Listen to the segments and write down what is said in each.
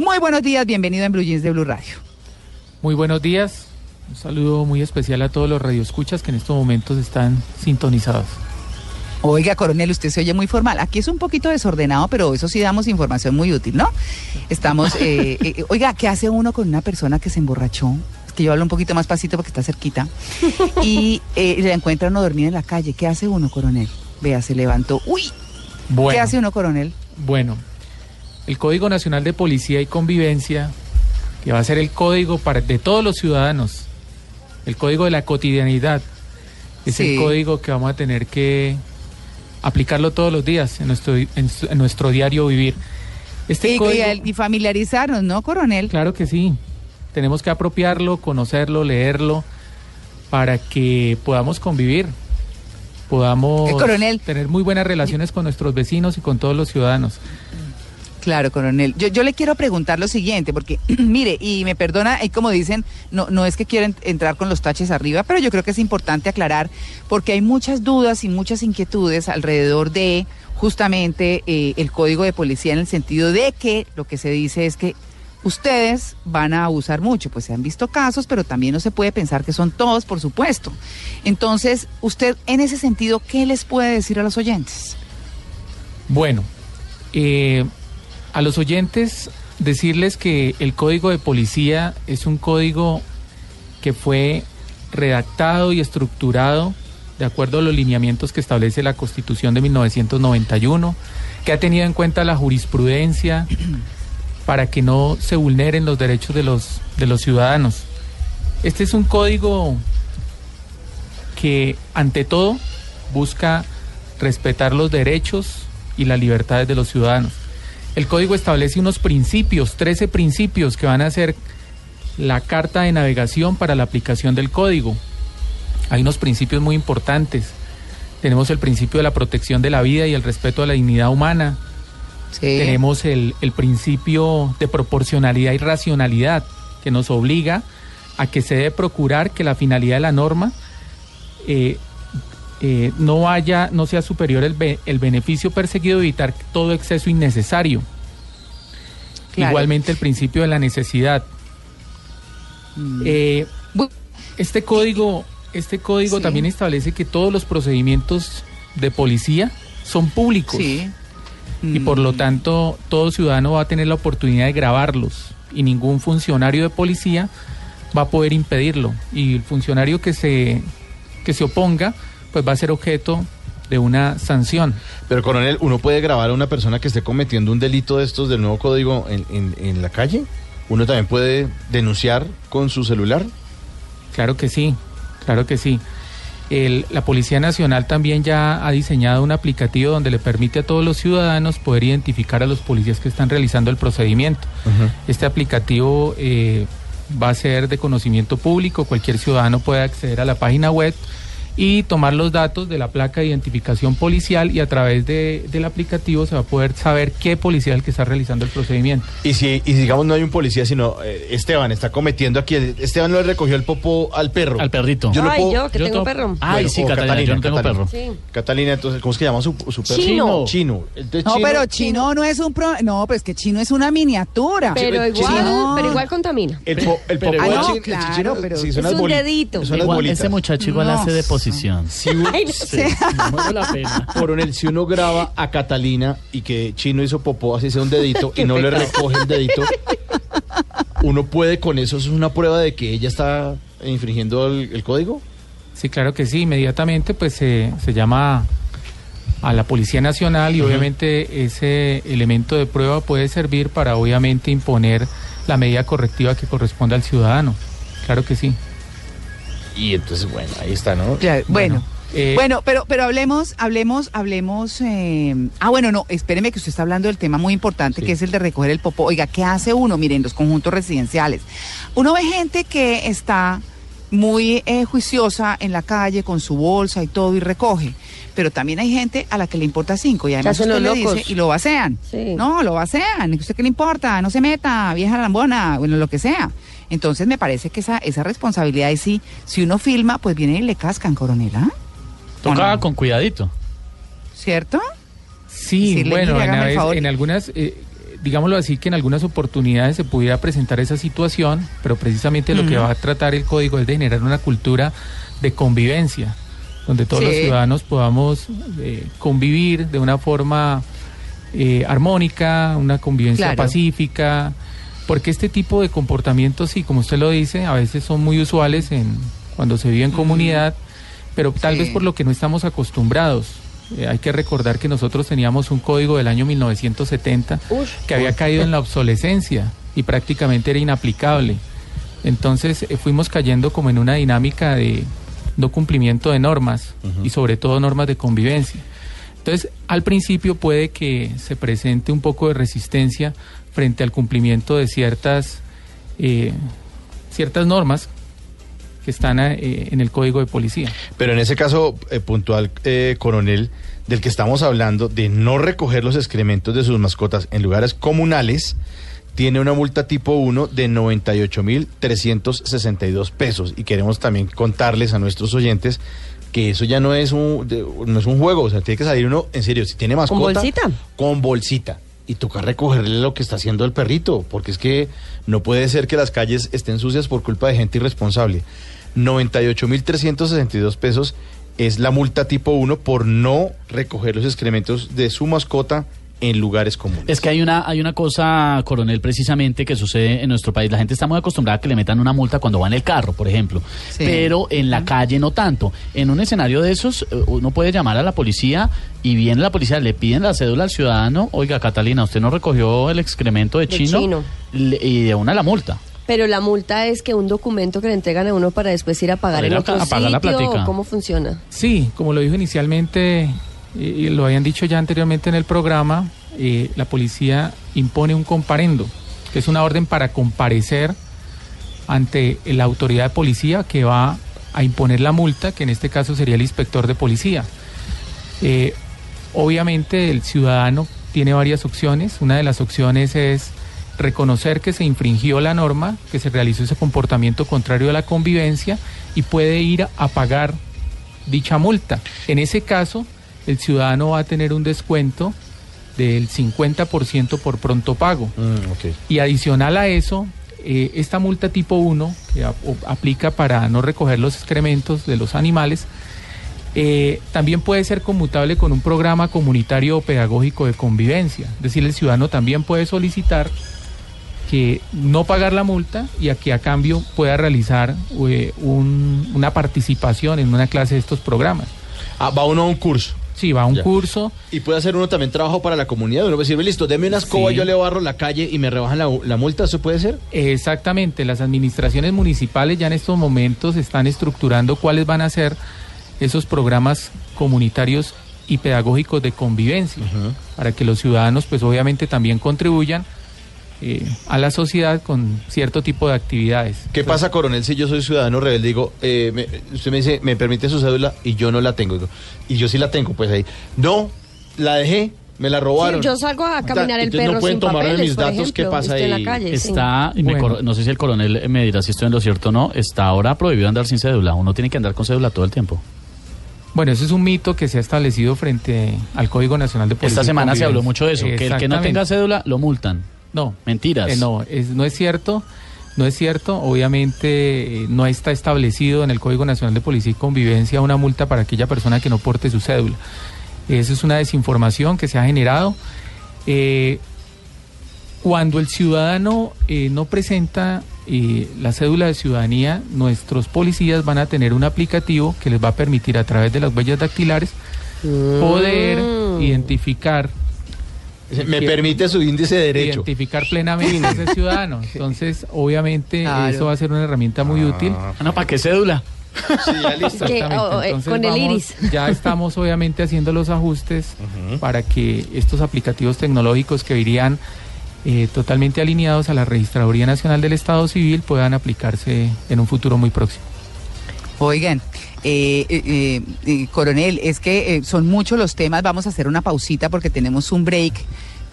Muy buenos días, bienvenido en Blue Jeans de Blue Radio. Muy buenos días. Un saludo muy especial a todos los radioescuchas que en estos momentos están sintonizados. Oiga, coronel, usted se oye muy formal. Aquí es un poquito desordenado, pero eso sí damos información muy útil, ¿no? Estamos, eh, eh, oiga, ¿qué hace uno con una persona que se emborrachó? Es que yo hablo un poquito más pasito porque está cerquita. Y eh, le encuentra uno dormido en la calle. ¿Qué hace uno, coronel? Vea, se levantó. ¡Uy! Bueno, ¿Qué hace uno, coronel? bueno, el Código Nacional de Policía y Convivencia, que va a ser el código para, de todos los ciudadanos, el código de la cotidianidad, es Sí. el código que vamos a tener que aplicarlo todos los días en nuestro, en, nuestro diario vivir. Este Y, código, y- y familiarizarnos, ¿no, coronel? Claro que sí. Tenemos que apropiarlo, conocerlo, leerlo, para que podamos convivir, podamos Eh, coronel. tener muy buenas relaciones con nuestros vecinos y con todos los ciudadanos. Claro, coronel. Yo, yo le quiero preguntar lo siguiente, porque, mire, y me perdona, y como dicen, no, no es que quieran entrar con los taches arriba, pero yo creo que es importante aclarar, porque hay muchas dudas y muchas inquietudes alrededor de justamente eh, el código de policía en el sentido de que lo que se dice es que ustedes van a abusar mucho, pues se han visto casos, pero también no se puede pensar que son todos, por supuesto. Entonces, usted, en ese sentido, ¿qué les puede decir a los oyentes? Bueno, eh, a los oyentes decirles que el código de policía es un código que fue redactado y estructurado de acuerdo a los lineamientos que establece la Constitución de 1991, que ha tenido en cuenta la jurisprudencia para que no se vulneren los derechos de los, de los ciudadanos. Este es un código que ante todo busca respetar los derechos y las libertades de los ciudadanos. El código establece unos principios, 13 principios que van a ser la carta de navegación para la aplicación del código. Hay unos principios muy importantes. Tenemos el principio de la protección de la vida y el respeto a la dignidad humana. Sí. Tenemos el, el principio de proporcionalidad y racionalidad que nos obliga a que se debe procurar que la finalidad de la norma eh, eh, no vaya, no sea superior el, be- el beneficio perseguido, evitar todo exceso innecesario. Claro. Igualmente el principio de la necesidad. Mm. Eh, este código, este código Sí. también establece que todos los procedimientos de policía son públicos Sí. y por lo Mm. tanto todo ciudadano va a tener la oportunidad de grabarlos y ningún funcionario de policía va a poder impedirlo y el funcionario que se que se oponga pues va a ser objeto de una sanción. Pero, coronel, ¿uno puede grabar a una persona que esté cometiendo un delito de estos del nuevo código en, en- en la calle? ¿Uno también puede denunciar con su celular? Claro que sí, claro que sí. El- la Policía Nacional también ya ha diseñado un aplicativo donde le permite a todos los ciudadanos poder identificar a los policías que están realizando el procedimiento. Este aplicativo eh, va a ser de conocimiento público, cualquier ciudadano puede acceder a la página web y tomar los datos de la placa de identificación policial y a través de- del aplicativo se va a poder saber qué policía es el que está realizando el procedimiento. Y si, y si, digamos, no hay un policía, sino eh, Esteban está cometiendo aquí. Esteban no le recogió el popo al perro. Al perrito. Yo no Ay, puedo- yo que yo tengo perro. Ay, Bueno, sí, o Catalina, yo no tengo Catalina. perro. Sí. Catalina, entonces, ¿cómo es que llama su, su perro? Chino. Chino. Entonces, No, Chino- pero chino no es un pro... No, pues que chino es una miniatura. Pero Chino- igual, pero igual contamina. El, po, el popo Ah, no, Chino- claro, Chino- pero- sí, son Es un dedito. Igual, ese muchacho igual No. hace de Si Ay, no. Sí, no vale la pena. Coronel, si uno graba a Catalina y que Chino hizo popó, así sea un dedito, y no le recoge el dedito, uno puede con eso, eso es una prueba de que ella está infringiendo el, el código. Sí, claro que sí. Inmediatamente pues se, se llama a la Policía Nacional y obviamente ese elemento de prueba puede servir para obviamente imponer la medida correctiva que corresponde al ciudadano. Claro que sí. Y entonces, bueno, ahí está, ¿no? Claro, bueno, Eh, Bueno, pero, pero hablemos, hablemos, hablemos. eh, ah, bueno, no, espéreme que usted está hablando del tema muy importante, que es el de recoger el popó. Oiga, ¿qué hace uno? Miren, los conjuntos residenciales. Uno ve gente que está muy eh, juiciosa en la calle con su bolsa y todo y recoge. Pero también hay gente a la que le importa cinco y además usted le dice y lo vacían. Sí. No, lo vacían. ¿Usted qué le importa? No se meta, vieja lambona, bueno, lo que sea. Entonces me parece que esa, esa responsabilidad es sí, si uno filma, pues viene y le cascan, coronel, ¿ah? Toca con cuidadito. ¿Cierto? Sí, bueno, en, vez- en algunas, eh, digámoslo así, que en algunas oportunidades se pudiera presentar esa situación, pero precisamente lo que va a tratar el código es de generar una cultura de convivencia, donde todos los ciudadanos podamos eh, convivir de una forma eh, armónica, una convivencia Claro. pacífica, porque este tipo de comportamientos, sí, como usted lo dice, a veces son muy usuales en cuando se vive en comunidad, pero tal Sí. vez por lo que no estamos acostumbrados. Eh, hay que recordar que nosotros teníamos un código del año 1970 Ush. que había caído en la obsolescencia y prácticamente era inaplicable. Entonces eh, fuimos cayendo como en una dinámica de no cumplimiento de normas y sobre todo normas de convivencia. Entonces, al principio puede que se presente un poco de resistencia frente al cumplimiento de ciertas, eh, ciertas normas que están eh, en el código de policía. Pero en ese caso eh, puntual, eh, coronel, del que estamos hablando, de no recoger los excrementos de sus mascotas en lugares comunales, tiene una multa tipo 1 de 98.362 pesos. Y queremos también contarles a nuestros oyentes que eso ya no es un, no es un juego, o sea, tiene que salir uno, en serio, si tiene mascota... bolsita? Con bolsita. Y toca recogerle lo que está haciendo el perrito, porque es que no puede ser que las calles estén sucias por culpa de gente irresponsable. 98.362 pesos es la multa tipo 1 por no recoger los excrementos de su mascota en lugares comunes. Es que hay una, hay una cosa, coronel, precisamente que sucede en nuestro país. La gente está muy acostumbrada a que le metan una multa cuando va en el carro, por ejemplo. Sí. Pero en la calle no tanto. En un escenario de esos, eh, uno puede llamar a la policía y viene la policía, le piden la cédula al ciudadano. Oiga, Catalina, ¿usted no recogió el excremento de De chino? chino. Le- y de una la multa. Pero la multa es que un documento que le entregan a uno para después ir a pagar Para en ir a otro a pagar la sitio. platica. ¿o ¿Cómo funciona? Sí, como lo dijo inicialmente lo habían dicho ya anteriormente en el programa, eh, la policía impone un comparendo, que es una orden para comparecer ante la autoridad de policía que va a imponer la multa, que en este caso sería el inspector de policía. Eh, obviamente el ciudadano tiene varias opciones. Una de las opciones es reconocer que se infringió la norma, que se realizó ese comportamiento contrario a la convivencia y puede ir a pagar dicha multa. En ese caso, el ciudadano va a tener un descuento del 50% por pronto pago. Mm. Y adicional a eso, eh, esta multa tipo 1, que aplica para no recoger los excrementos de los animales, eh, también puede ser conmutable con un programa comunitario o pedagógico de convivencia. Es decir, el ciudadano también puede solicitar que no pagar la multa y a que a cambio pueda realizar eh, un- una participación en una clase de estos programas. Ah, va uno a un curso. Sí, va a un Ya. curso. Y puede hacer uno también trabajo para la comunidad. Uno puede decir, listo, deme una escoba, Sí. yo le barro la calle y me rebajan la, la multa. ¿Eso puede ser? Exactamente, las administraciones municipales ya en estos momentos están estructurando cuáles van a ser esos programas comunitarios y pedagógicos de convivencia, para que los ciudadanos pues obviamente también contribuyan eh, a la sociedad con cierto tipo de actividades. ¿Qué pasa, coronel, si yo soy ciudadano rebelde? Digo, eh, me- usted me dice, me permite su cédula y yo no la tengo. Digo, y yo sí la tengo, pues ahí. No, la dejé, me la robaron. Sí, yo salgo a caminar el Entonces perro no pueden sin tomarme papeles, mis por datos, ¿qué ejemplo, pasa estoy en ahí? la calle. Está, Bueno. no sé si el coronel me dirá si estoy en lo cierto o no, está ahora prohibido andar sin cédula. Uno tiene que andar con cédula todo el tiempo. Bueno, eso es un mito que se ha establecido frente al Código Nacional de Policía. Esta semana se habló mucho de eso, que el que no tenga cédula lo multan. No. Mentiras. Eh, no, es, no es cierto. No es cierto. Obviamente eh, no está establecido en el Código Nacional de Policía y Convivencia una multa para aquella persona que no porte su cédula. Eso es una desinformación que se ha generado. Eh, cuando el ciudadano eh, no presenta eh, la cédula de ciudadanía, nuestros policías van a tener un aplicativo que les va a permitir a través de las huellas dactilares poder Mm. identificar Me permite su índice de derecho. identificar plenamente a ese ciudadano. Entonces, obviamente, Claro. eso va a ser una herramienta muy útil. Ah, no, ¿para qué cédula? Sí, ya listo. Que- oh, eh, Entonces con el vamos- iris. Ya estamos obviamente haciendo los ajustes para que estos aplicativos tecnológicos que irían eh, totalmente alineados a la Registraduría Nacional del Estado Civil puedan aplicarse en un futuro muy próximo. Oigan, eh, eh, eh, eh, coronel, es que eh, son muchos los temas. Vamos a hacer una pausita porque tenemos un break,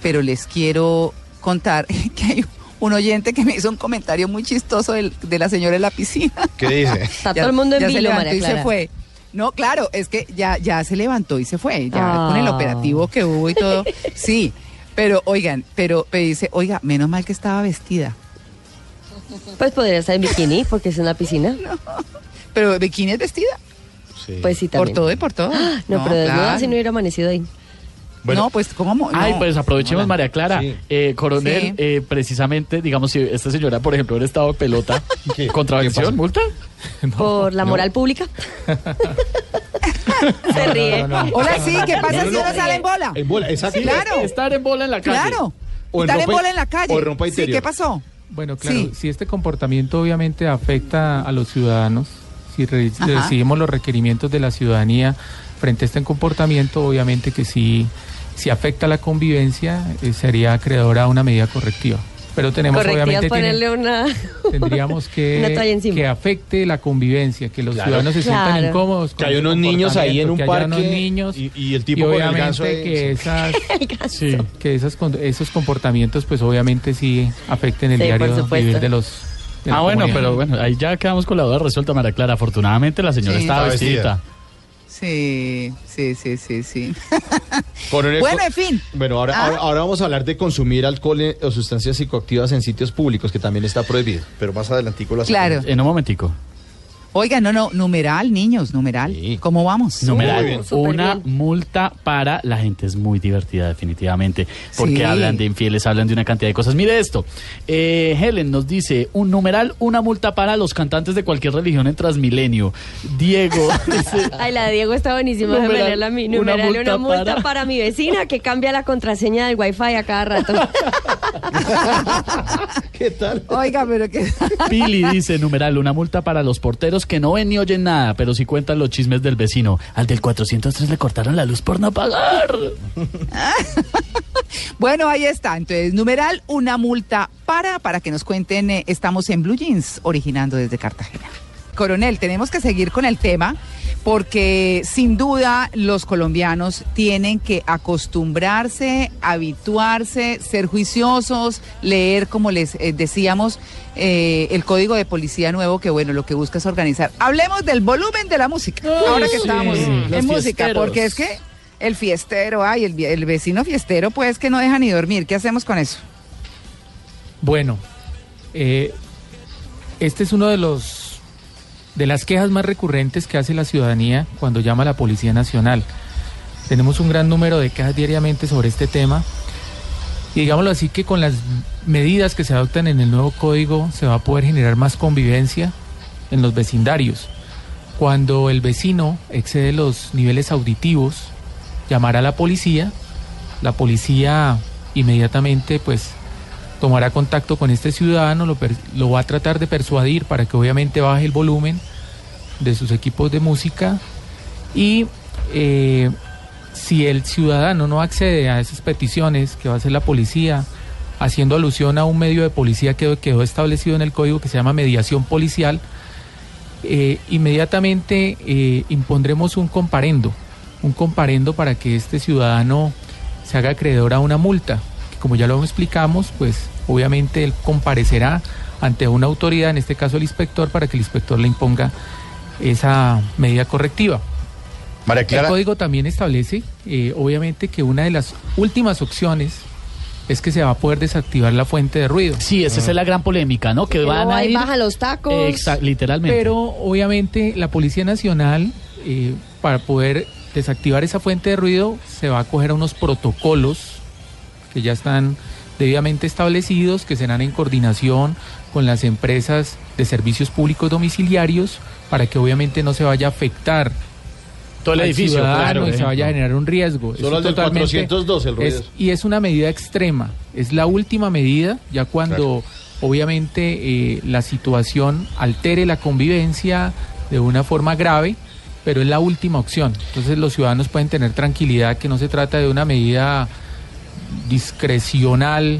pero les quiero contar que hay un oyente que me hizo un comentario muy chistoso del- de la señora en la piscina. ¿Qué dice? Está todo el mundo en vilo, María y se Clara. fue. No, claro, es que ya, ya se levantó y se fue, ya con el Ah. operativo que hubo y todo. Sí, pero oigan, pero me dice, oiga, menos mal que estaba vestida. Pues podría estar en bikini porque es en la piscina. Pero bikini es vestida, Sí. Pues sí, por también. todo y por todo. No, pero desnuda claro. si no hubiera amanecido ahí. Bueno. no, pues ¿cómo? Ay, No. pues aprovechemos, Hola. María Clara. Sí. Eh, coronel, Sí. eh, precisamente, digamos, si esta señora, por ejemplo, hubiera estado de pelota, ¿Qué? ¿Qué ¿contravención, pasa? multa? Por la moral pública. Se ríe. Hola, sí, ¿qué pasa No, no, si no. uno sale en bola? En bola, exacto. Claro. Estar en bola en la calle. Claro. O en Estar en bola en la calle. o en ropa sí, interior. ¿qué pasó? Bueno, claro, Sí. si este comportamiento obviamente afecta a los ciudadanos, si re- Ajá. recibimos los requerimientos de la ciudadanía frente a este comportamiento, obviamente que sí, si afecta la convivencia, eh, sería acreedora a una medida correctiva. Pero tenemos obviamente tiene- ponerle una... tendríamos que, que afecte la convivencia, que los Claro. ciudadanos se sientan Claro. incómodos. con Que hay unos niños ahí en un parque unos niños y- y el tipo y con el obviamente que esas Sí. que esas con- esos comportamientos pues obviamente sí afecten el Sí, diario vivir de los Ah, bueno, comunidad. pero bueno, ahí ya quedamos con la duda resuelta, María Clara. Afortunadamente la señora Sí. estaba vestida. Sí, sí, sí, sí, sí. Coronel, bueno, en fin. Bueno, ahora, Ah. ahora, ahora vamos a hablar de consumir alcohol o sustancias psicoactivas en sitios públicos, que también está prohibido. Pero más adelantico lo hacemos. Claro. En un momentico. Oiga, no, no, numeral, niños, numeral. Sí. ¿Cómo vamos? Numeral, una bien. multa para la gente es muy divertida definitivamente, porque Sí. hablan de infieles, hablan de una cantidad de cosas. Mire esto, eh, Helen nos dice, un numeral, una multa para los cantantes de cualquier religión en Transmilenio. Diego dice, Ay, la de Diego está buenísima. Numeral, a mí. una Numeral, multa una multa para- para... mi vecina que cambia la contraseña del wifi a cada rato. ¿Qué tal? Oiga, pero que... Pili dice, numeral, una multa para los porteros que no ven ni oyen nada, pero sí cuentan los chismes del vecino. Al del 403 le cortaron la luz por no pagar. Bueno, ahí está. Entonces, numeral, una multa para, para que nos cuenten, eh, estamos en Blue Jeans, originando desde Cartagena. Coronel, tenemos que seguir con el tema porque sin duda los colombianos tienen que acostumbrarse, habituarse, ser juiciosos, leer, como les eh, decíamos, eh, el código de policía nuevo que, bueno, lo que busca es organizar. Hablemos del volumen de la música, ahora que sí, estamos los en música, fiesteros. porque es que el fiestero, ay, el vecino fiestero, pues que no deja ni dormir. ¿Qué hacemos con eso? Bueno, eh, este es uno de los de las quejas más recurrentes que hace la ciudadanía cuando llama a la Policía Nacional. Tenemos un gran número de quejas diariamente sobre este tema y digámoslo así que con las medidas que se adoptan en el nuevo código se va a poder generar más convivencia en los vecindarios. Cuando el vecino excede los niveles auditivos, llamará a la policía, la policía inmediatamente pues tomará contacto con este ciudadano, lo, va a tratar de persuadir para que obviamente baje el volumen de sus equipos de música y eh, si el ciudadano no accede a esas peticiones que va a hacer la policía, haciendo alusión a un medio de policía que quedó establecido en el código que se llama mediación policial, eh, inmediatamente eh, impondremos un comparendo, un comparendo para que este ciudadano se haga acreedor a una multa, como ya lo explicamos, pues obviamente él comparecerá ante una autoridad, en este caso el inspector, para que el inspector le imponga esa medida correctiva. María El Clara. código también establece, eh, obviamente, que una de las últimas opciones es que se va a poder desactivar la fuente de ruido. Sí, esa es la gran polémica, ¿no? Que van a ahí ir... bajan los tacos. Exa- literalmente. Pero obviamente la Policía Nacional, eh, para poder desactivar esa fuente de ruido, se va a coger a unos protocolos que ya están debidamente establecidos, que serán en coordinación con las empresas de servicios públicos domiciliarios, para que obviamente no se vaya a afectar todo el edificio, claro. y se vaya a generar un riesgo. Solo Eso al del totalmente 412 el ruido. es- y es una medida extrema, es la última medida, ya cuando obviamente eh, la situación altere la convivencia, de una forma grave, pero es la última opción. Entonces los ciudadanos pueden tener tranquilidad que no se trata de una medida discrecional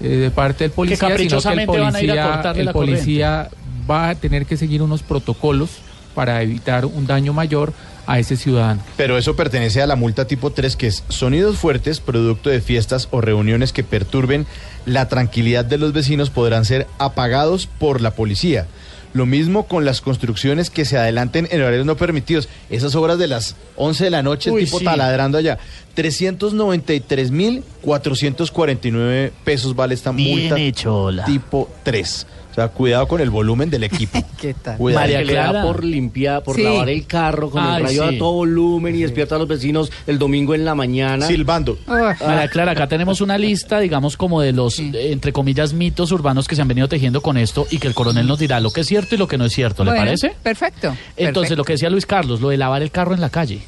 eh, de parte del policía, sino que el caprichosamente van a ir a policía, el la policía va a tener que seguir unos protocolos para evitar un daño mayor a ese ciudadano. Pero eso pertenece a la multa tipo 3, que es sonidos fuertes, producto de fiestas o reuniones que perturben la tranquilidad de los vecinos, podrán ser apagados por la policía. Lo mismo con las construcciones que se adelanten en horarios no permitidos. Esas obras de las 11 de la noche, Uy, tipo sí. taladrando allá. 393.449 pesos vale esta Bien multa hecho, tipo 3. O sea, cuidado con el volumen del equipo. ¿Qué tal? Cuidado. María que le da Clara. por limpiar, por Sí. lavar el carro con Ay, el rayo sí. a todo volumen y despierta a los vecinos el domingo en la mañana. Silbando. Ah, María Clara, acá tenemos una lista, digamos, como de los, Sí. entre comillas, mitos urbanos que se han venido tejiendo con esto y que el coronel nos dirá lo que es cierto y lo que no es cierto, ¿le bueno, parece? Perfecto. Entonces, perfecto. lo que decía Luis Carlos, lo de lavar el carro en la calle.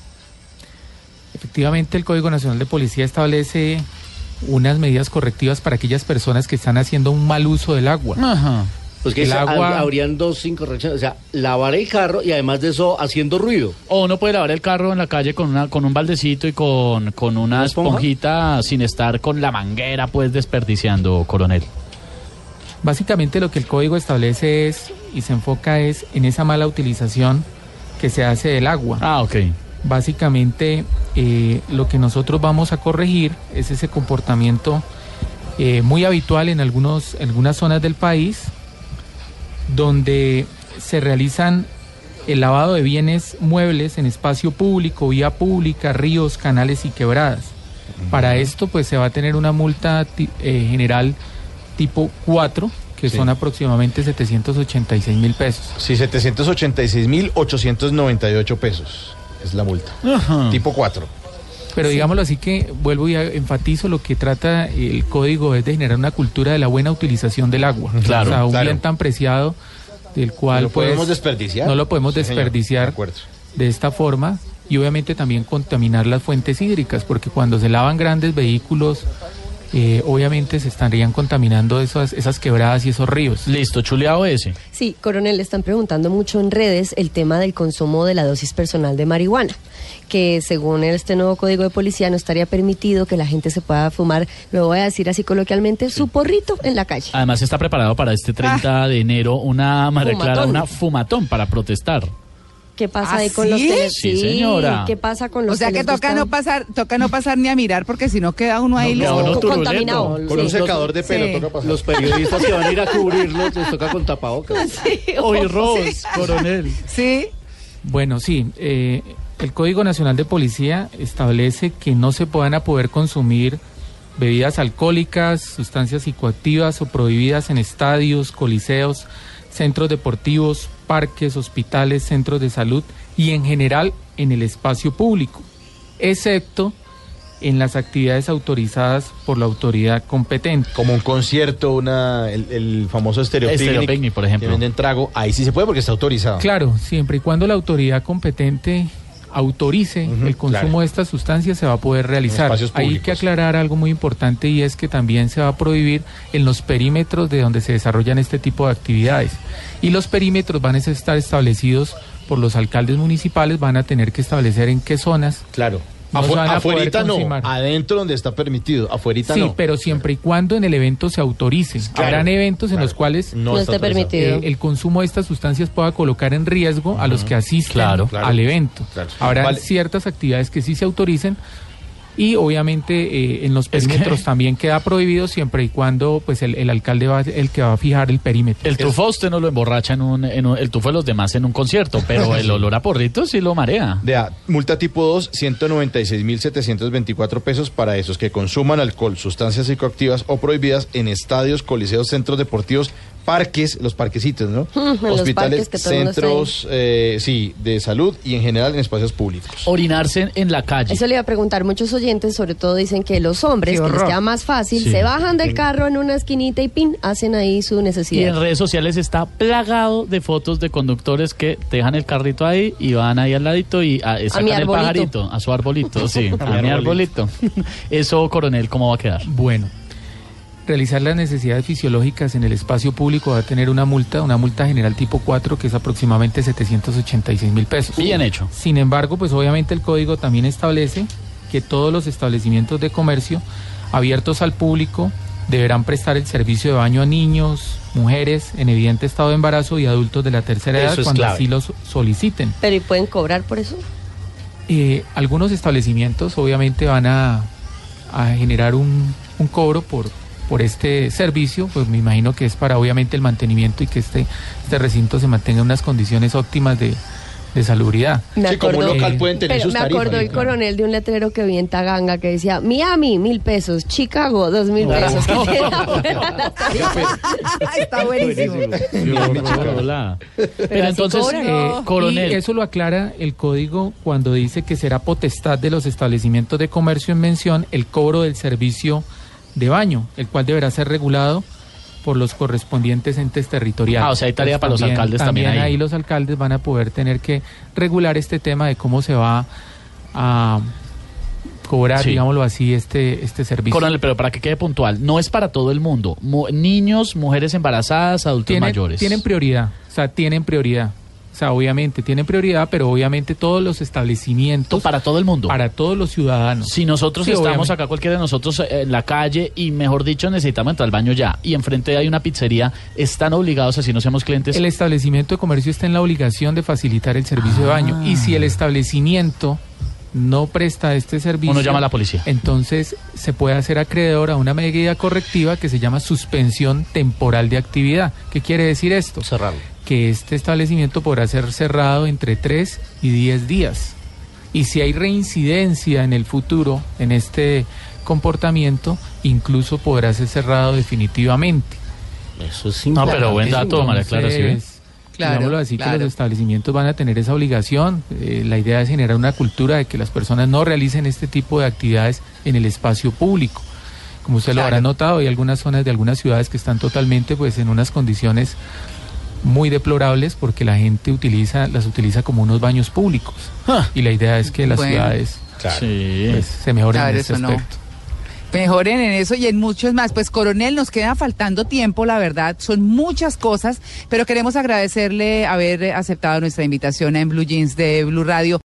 Efectivamente, el Código Nacional de Policía establece unas medidas correctivas para aquellas personas que están haciendo un mal uso del agua. Ajá. Pues que El agua- habrían dos incorrecciones. O sea, lavar el carro y además de eso haciendo ruido. O uno puede lavar el carro en la calle con una con un baldecito y con, con una ¿Una esponja? esponjita sin estar con la manguera pues desperdiciando, coronel. Básicamente lo que el código establece es y se enfoca es en esa mala utilización que se hace del agua. Ah, ok. Básicamente eh, lo que nosotros vamos a corregir es ese comportamiento eh, muy habitual en algunos, en algunas zonas del país donde se realizan el lavado de bienes muebles en espacio público, vía pública, ríos, canales y quebradas. Para esto pues se va a tener una multa eh, general tipo 4 que Sí. son aproximadamente 786 mil pesos. Sí, 786.898 pesos es la multa. Ajá. Tipo 4. Pero digámoslo así que vuelvo y enfatizo lo que trata el código es de generar una cultura de la buena utilización del agua. Claro, o sea, un claro. bien tan preciado del cual ¿Lo pues, podemos desperdiciar? no lo podemos Sí, desperdiciar de esta forma y obviamente también contaminar las fuentes hídricas porque cuando se lavan grandes vehículos eh, obviamente se estarían contaminando esas, esas quebradas y esos ríos. Listo, chuleado ese. Sí, coronel, le están preguntando mucho en redes el tema del consumo de la dosis personal de marihuana, que según este nuevo código de policía no estaría permitido que la gente se pueda fumar, lo voy a decir así coloquialmente, su porrito en la calle. Además está preparado para este 30 de enero una Fumatón. una fumatón para protestar. ¿Qué pasa ¿Ah, ahí con sí? los tele- Sí, señora. ¿Qué pasa con los O sea que toca no pasar, toca no pasar ni a mirar porque si no queda uno ahí No, contaminado. Con un secador de pelo Sí. toca pasar. Los periodistas que van a ir a cubrirlos les toca con tapabocas. Hoy Ros, coronel. Sí. Bueno, sí, eh, el Código Nacional de Policía establece que no se puedan a poder consumir bebidas alcohólicas, sustancias psicoactivas o prohibidas en estadios, coliseos, centros deportivos, parques, hospitales, centros de salud y en general en el espacio público, excepto en las actividades autorizadas por la autoridad competente. Como un concierto, una, el, el famoso Stereo Stereo Picnic, Picnic, por ejemplo. Que venden trago. Ahí sí se puede porque está autorizado. Claro, siempre y cuando la autoridad competente autorice el consumo claro. de estas sustancias se va a poder realizar. Hay que aclarar algo muy importante y es que también se va a prohibir en los perímetros de donde se desarrollan este tipo de actividades. Y los perímetros van a estar establecidos por los alcaldes municipales, van a tener que establecer en qué zonas. Claro. No Afu- afuerita no, adentro donde está permitido, afuerita sí, no. pero siempre y cuando en el evento se autorice. Claro, Habrán eventos en los cuales No está está autorizado. permitido. eh, el consumo de estas sustancias pueda colocar en riesgo a los que asisten Claro, claro. al evento. Claro. Habrá Vale. ciertas actividades que sí se autoricen y obviamente eh, en los Es que- perímetros también queda prohibido siempre y cuando pues el, el alcalde va el que va a fijar el perímetro. El tufo a usted no lo emborracha en un, en un- el tufo de los demás en un concierto, pero el olor a porrito sí lo marea. Vea, multa tipo 2, 196.724 pesos para esos que consuman alcohol, sustancias psicoactivas o prohibidas en estadios, coliseos, centros deportivos, parques, los parquecitos, ¿no? Hospitales, que centros, eh, sí, de salud y en general en espacios públicos. Orinarse en la calle. Eso le iba a preguntar, muchos oyentes sobre todo dicen que los hombres, que les queda más fácil, Sí. se bajan del carro en una esquinita y pin, hacen ahí su Y en necesidad. redes sociales está plagado de fotos de conductores que dejan el carrito ahí y van ahí al ladito y ah, sacan mi el arbolito. pajarito, a su arbolito, sí, a, mi mi arbolito. Eso, coronel, ¿cómo va a quedar? Bueno, realizar las necesidades fisiológicas en el espacio público va a tener una multa, una multa general tipo 4 que es aproximadamente 786 mil pesos. Bien hecho. Sin embargo, pues obviamente el código también establece que todos los establecimientos de comercio abiertos al público deberán prestar el servicio de baño a niños, mujeres en evidente estado de embarazo y adultos de la tercera Eso edad cuando clave. así los soliciten. Pero ¿y pueden cobrar por eso? Eh, algunos establecimientos obviamente van a, a generar un, un cobro por, por este servicio, pues me imagino que es para obviamente el mantenimiento y que este, este recinto se mantenga en unas condiciones óptimas de, de salubridad. Me Sí, como un local pueden tener Pero sus me tarifas. acordó el coronel de un letrero que vi en Taganga que decía Miami, mil pesos, Chicago, dos mil pesos. Que. Está buenísimo. Hola. Pero entonces, eh, coronel, Y eso lo aclara el código cuando dice que será potestad de los establecimientos de comercio en mención el cobro del servicio de baño, el cual deberá ser regulado por los correspondientes entes territoriales. Ah, o sea, hay tarea para los alcaldes también ahí. ahí los alcaldes van a poder tener que regular este tema de cómo se va a cobrar, Sí. digámoslo así, este, este servicio. coronel, pero para que quede puntual, no es para todo el mundo. Mu- niños, mujeres embarazadas, adultos tienen, mayores. tienen prioridad, o sea, tienen prioridad. O sea, obviamente tienen prioridad, pero obviamente todos los establecimientos para todo el mundo. para todos los ciudadanos. Si nosotros Sí, estamos obviamente. acá, cualquiera de nosotros eh, en la calle y, mejor dicho, necesitamos entrar al baño ya, y enfrente hay una pizzería, ¿están obligados, así no seamos clientes? El establecimiento de comercio está en la obligación de facilitar el servicio de baño. Y si el establecimiento no presta este servicio, Uno llama a la policía. Entonces se puede hacer acreedor a una medida correctiva que se llama suspensión temporal de actividad. ¿Qué quiere decir esto? Cerrarlo. Que este establecimiento podrá ser cerrado entre 3 y 10 días. Y si hay reincidencia en el futuro en este comportamiento, incluso podrá ser cerrado definitivamente. Eso es No, pero buen dato, María Clara, sí. Claro, digámoslo así, que claro. los establecimientos van a tener esa obligación. Eh, la idea es generar una cultura de que las personas no realicen este tipo de actividades en el espacio público. Como usted lo Claro. habrá notado, hay algunas zonas de algunas ciudades que están totalmente pues en unas condiciones muy deplorables porque la gente utiliza las utiliza como unos baños públicos. Ah. Y la idea es que las Bueno. ciudades Sí. pues, se mejoren Claro, en este eso no. Mejoren en eso y en muchos más. Pues coronel, nos queda faltando tiempo, la verdad. Son muchas cosas, pero queremos agradecerle haber aceptado nuestra invitación en Blue Jeans de Blue Radio.